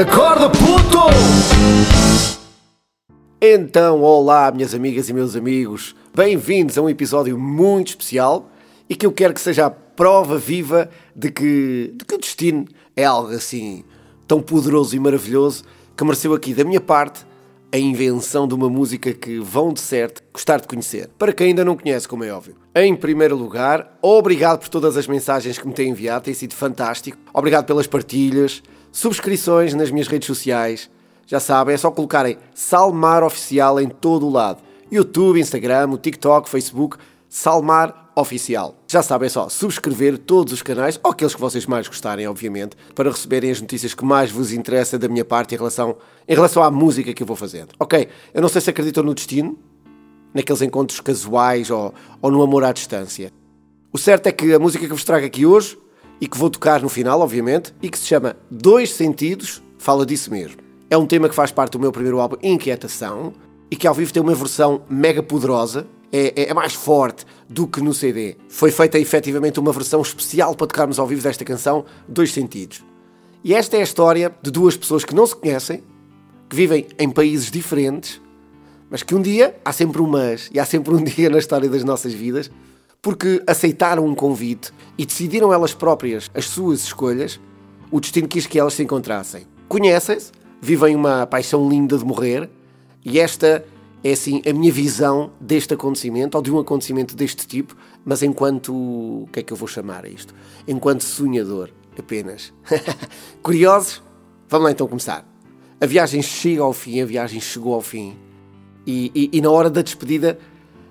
Acorda, puto! Então, olá, minhas amigas e meus amigos. Bem-vindos a um episódio muito especial e que eu quero que seja a prova viva de que, de que o destino é algo assim tão poderoso e maravilhoso que mereceu aqui da minha parte a invenção de uma música que vão de certo gostar de conhecer. Para quem ainda não conhece, como é óbvio. Em primeiro lugar, obrigado por todas as mensagens que me têm enviado, tem sido fantástico. Obrigado pelas partilhas, subscrições nas minhas redes sociais. Já sabem, é só colocarem Salmar Oficial em todo o lado. YouTube, Instagram, TikTok, Facebook, Salmar Oficial. Já sabem, é só subscrever todos os canais, ou aqueles que vocês mais gostarem, obviamente, para receberem as notícias que mais vos interessam da minha parte em relação, em relação à música que eu vou fazendo. Ok, eu não sei se acreditam no destino, naqueles encontros casuais ou, ou no amor à distância. O certo é que a música que vos trago aqui hoje, e que vou tocar no final, obviamente, e que se chama Dois Sentidos, fala disso mesmo. É um tema que faz parte do meu primeiro álbum, Inquietação, e que ao vivo tem uma versão mega poderosa, é, é, é, mais forte do que no CD. Foi feita efetivamente uma versão especial para tocarmos ao vivo desta canção, Dois Sentidos. E esta é a história de duas pessoas que não se conhecem, que vivem em países diferentes, mas que um dia, há sempre um mas, e há sempre um dia na história das nossas vidas, porque aceitaram um convite e decidiram elas próprias as suas escolhas, o destino quis que elas se encontrassem. Conhecem-se, vivem uma paixão linda de morrer, e esta é assim a minha visão deste acontecimento ou de um acontecimento deste tipo, mas enquanto. O que é que eu vou chamar a isto? Enquanto sonhador, apenas. Curiosos? Vamos lá então começar. A viagem chega ao fim, a viagem chegou ao fim. E, e, e na hora da despedida,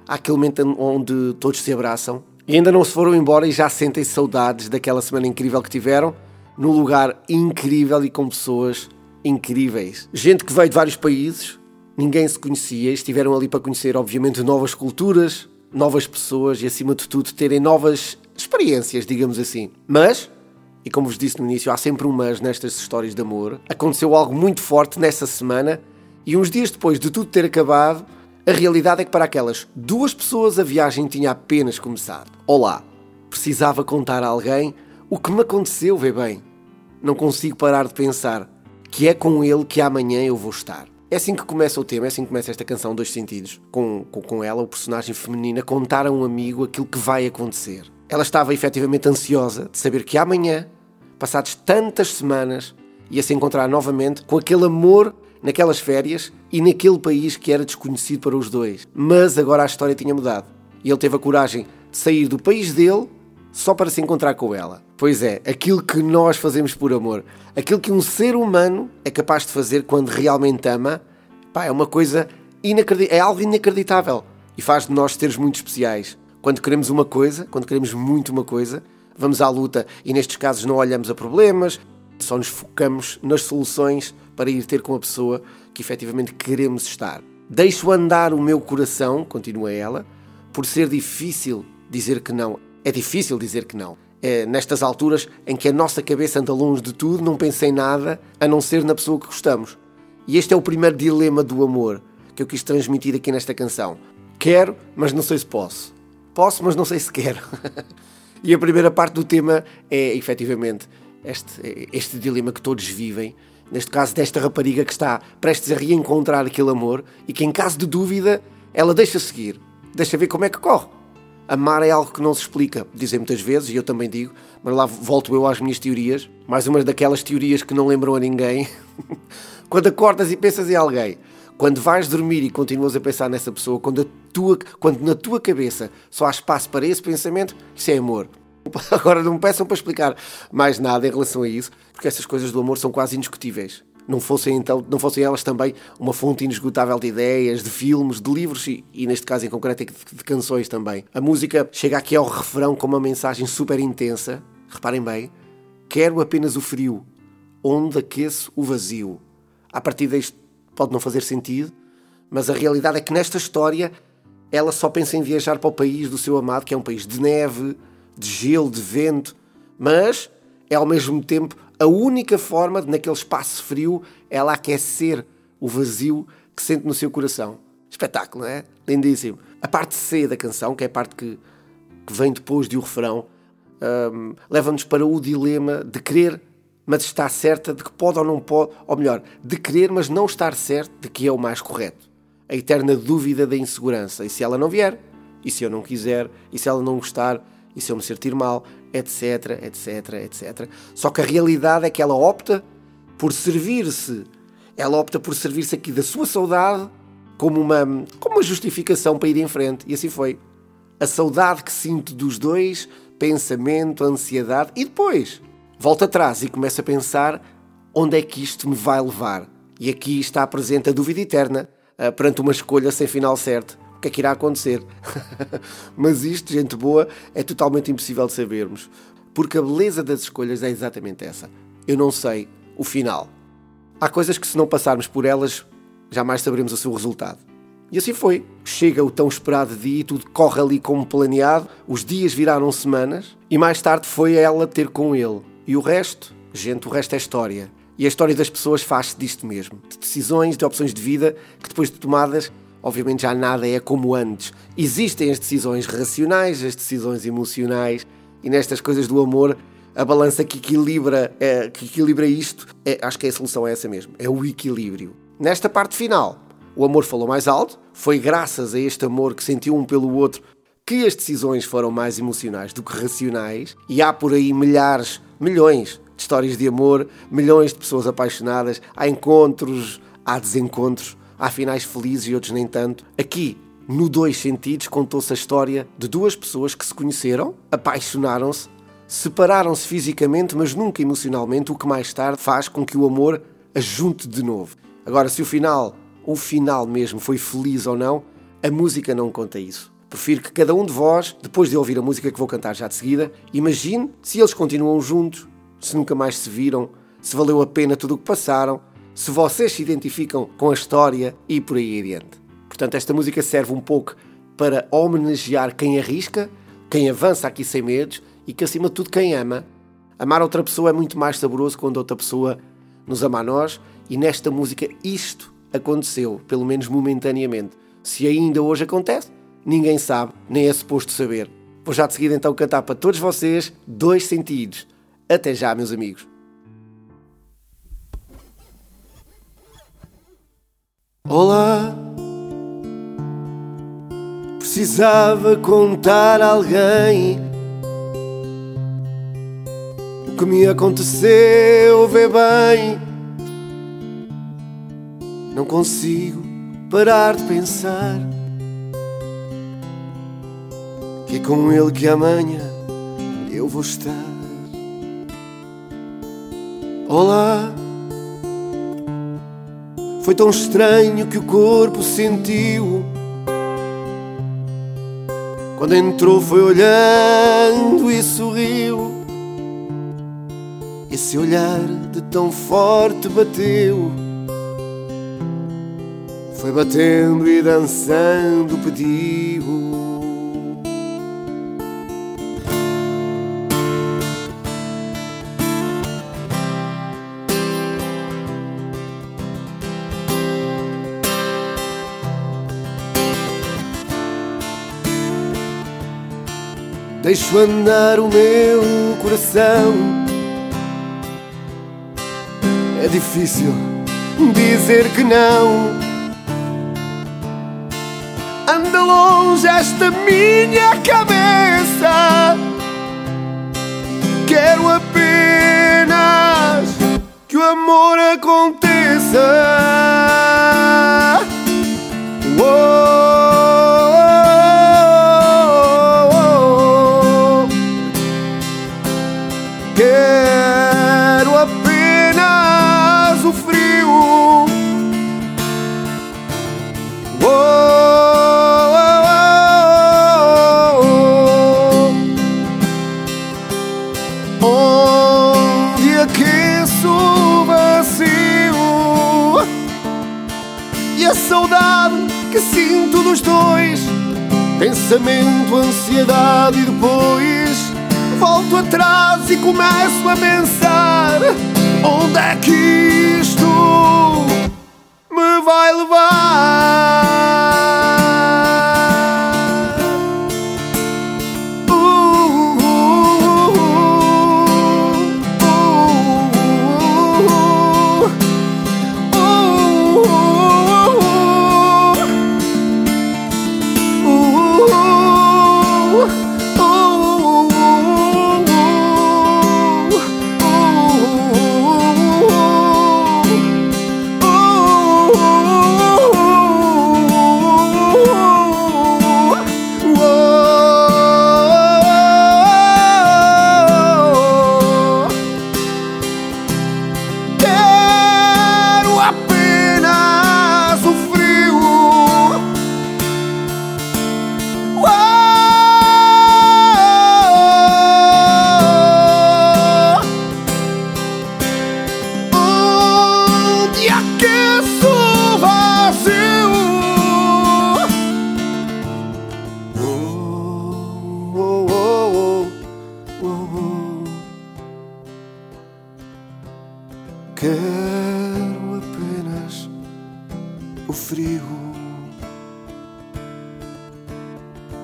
aquele momento onde todos se abraçam e ainda não se foram embora e já sentem saudades daquela semana incrível que tiveram, num lugar incrível e com pessoas incríveis. Gente que veio de vários países, ninguém se conhecia, estiveram ali para conhecer, obviamente, novas culturas, novas pessoas e, acima de tudo, terem novas experiências, digamos assim. Mas, e como vos disse no início, há sempre um mas nestas histórias de amor. Aconteceu algo muito forte nessa semana e, uns dias depois de tudo ter acabado, a realidade é que para aquelas duas pessoas a viagem tinha apenas começado. Olá, precisava contar a alguém o que me aconteceu, vê bem. Não consigo parar de pensar que é com ele que amanhã eu vou estar. É assim que começa o tema, é assim que começa esta canção Dois Sentidos, com, com, com ela, o personagem feminino, a contar a um amigo aquilo que vai acontecer. Ela estava efetivamente ansiosa de saber que amanhã, passadas tantas semanas, ia se encontrar novamente com aquele amor naquelas férias e naquele país que era desconhecido para os dois. Mas agora a história tinha mudado. E ele teve a coragem de sair do país dele só para se encontrar com ela. Pois é, aquilo que nós fazemos por amor, aquilo que um ser humano é capaz de fazer quando realmente ama, pá, é uma coisa inacreditável, é algo inacreditável e faz de nós seres muito especiais. Quando queremos uma coisa, quando queremos muito uma coisa, vamos à luta e nestes casos não olhamos a problemas, só nos focamos nas soluções para ir ter com a pessoa que efetivamente queremos estar. Deixo andar o meu coração, continua ela, por ser difícil dizer que não. É difícil dizer que não. É nestas alturas em que a nossa cabeça anda longe de tudo, não pensa em nada a não ser na pessoa que gostamos. E este é o primeiro dilema do amor que eu quis transmitir aqui nesta canção. Quero, mas não sei se posso. Posso, mas não sei se quero. e a primeira parte do tema é efetivamente este, este dilema que todos vivem. Neste caso, desta rapariga que está prestes a reencontrar aquele amor e que, em caso de dúvida, ela deixa seguir, deixa ver como é que corre. Amar é algo que não se explica, dizem muitas vezes, e eu também digo, mas lá volto eu às minhas teorias, mais uma daquelas teorias que não lembram a ninguém. quando acordas e pensas em alguém, quando vais dormir e continuas a pensar nessa pessoa, quando, tua, quando na tua cabeça só há espaço para esse pensamento, isso é amor. Agora não me peçam para explicar mais nada em relação a isso, porque essas coisas do amor são quase indiscutíveis não fossem então não fossem elas também uma fonte inesgotável de ideias, de filmes, de livros e, e neste caso em concreto de, de, canções também. A música chega aqui ao refrão com uma mensagem super intensa. Reparem bem, quero apenas o frio, onde aqueço o vazio. A partir disto pode não fazer sentido, mas a realidade é que nesta história ela só pensa em viajar para o país do seu amado, que é um país de neve, de gelo, de vento, mas é ao mesmo tempo a única forma de, naquele espaço frio, ela aquecer o vazio que sente no seu coração. Espetáculo, não é? Lindíssimo. A parte C da canção, que é a parte que, que vem depois de o refrão, um, leva-nos para o dilema de querer mas está certa de que pode ou não pode, ou melhor, de querer, mas não estar certo de que é o mais correto. A eterna dúvida da insegurança. E se ela não vier? E se eu não quiser? E se ela não gostar? E se eu me sentir mal? Etc, etc, etc. Só que a realidade é que ela opta por servir-se. Ela opta por servir-se aqui da sua saudade como uma, como uma justificação para ir em frente. E assim foi. A saudade que sinto dos dois, pensamento, ansiedade, e depois volta atrás e começa a pensar onde é que isto me vai levar. E aqui está presente a dúvida eterna uh, perante uma escolha sem final certo. Que é que irá acontecer? Mas isto, gente boa, é totalmente impossível de sabermos. Porque a beleza das escolhas é exatamente essa. Eu não sei o final. Há coisas que, se não passarmos por elas, jamais saberemos o seu resultado. E assim foi. Chega o tão esperado dia e tudo corre ali como planeado, os dias viraram semanas e mais tarde foi ela ter com ele. E o resto? Gente, o resto é história. E a história das pessoas faz-se disto mesmo. De decisões, de opções de vida, que depois de tomadas, obviamente já nada é como antes. Existem as decisões racionais, as decisões emocionais, e nestas coisas do amor, a balança que equilibra, é, que equilibra isto, é, acho que a solução é essa mesmo, é o equilíbrio. Nesta parte final, o amor falou mais alto, foi graças a este amor que sentiu um pelo outro que as decisões foram mais emocionais do que racionais, e há por aí milhares, milhões de histórias de amor, milhões de pessoas apaixonadas, há encontros, há desencontros, há finais felizes e outros nem tanto. Aqui, no Dois Sentidos, contou-se a história de duas pessoas que se conheceram, apaixonaram-se, separaram-se fisicamente, mas nunca emocionalmente, o que mais tarde faz com que o amor as junte de novo. Agora, se o final o final mesmo foi feliz ou não, a música não conta isso. Prefiro que cada um de vós, depois de ouvir a música que vou cantar já de seguida, imagine se eles continuam juntos, se nunca mais se viram, se valeu a pena tudo o que passaram, se vocês se identificam com a história e por aí adiante. Portanto, esta música serve um pouco para homenagear quem arrisca, quem avança aqui sem medos e que, acima de tudo, quem ama. Amar outra pessoa é muito mais saboroso quando outra pessoa nos ama a nós e nesta música isto aconteceu, pelo menos momentaneamente. Se ainda hoje acontece, ninguém sabe, nem é suposto saber. Vou já de seguida então cantar para todos vocês dois sentidos. Até já, meus amigos. Olá, precisava contar a alguém o que me aconteceu, vê bem. Não consigo parar de pensar que é com ele que amanhã eu vou estar. Olá, foi tão estranho que o corpo sentiu. Quando entrou, foi olhando e sorriu. Esse olhar de tão forte bateu foi batendo e dançando pediu. Deixo andar o meu coração. É difícil dizer que não anda longe esta minha cabeça. Quero apenas que o amor aconteça. Pensamento, ansiedade e depois volto atrás e começo a pensar onde é que isto me vai levar.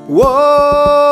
Whoa.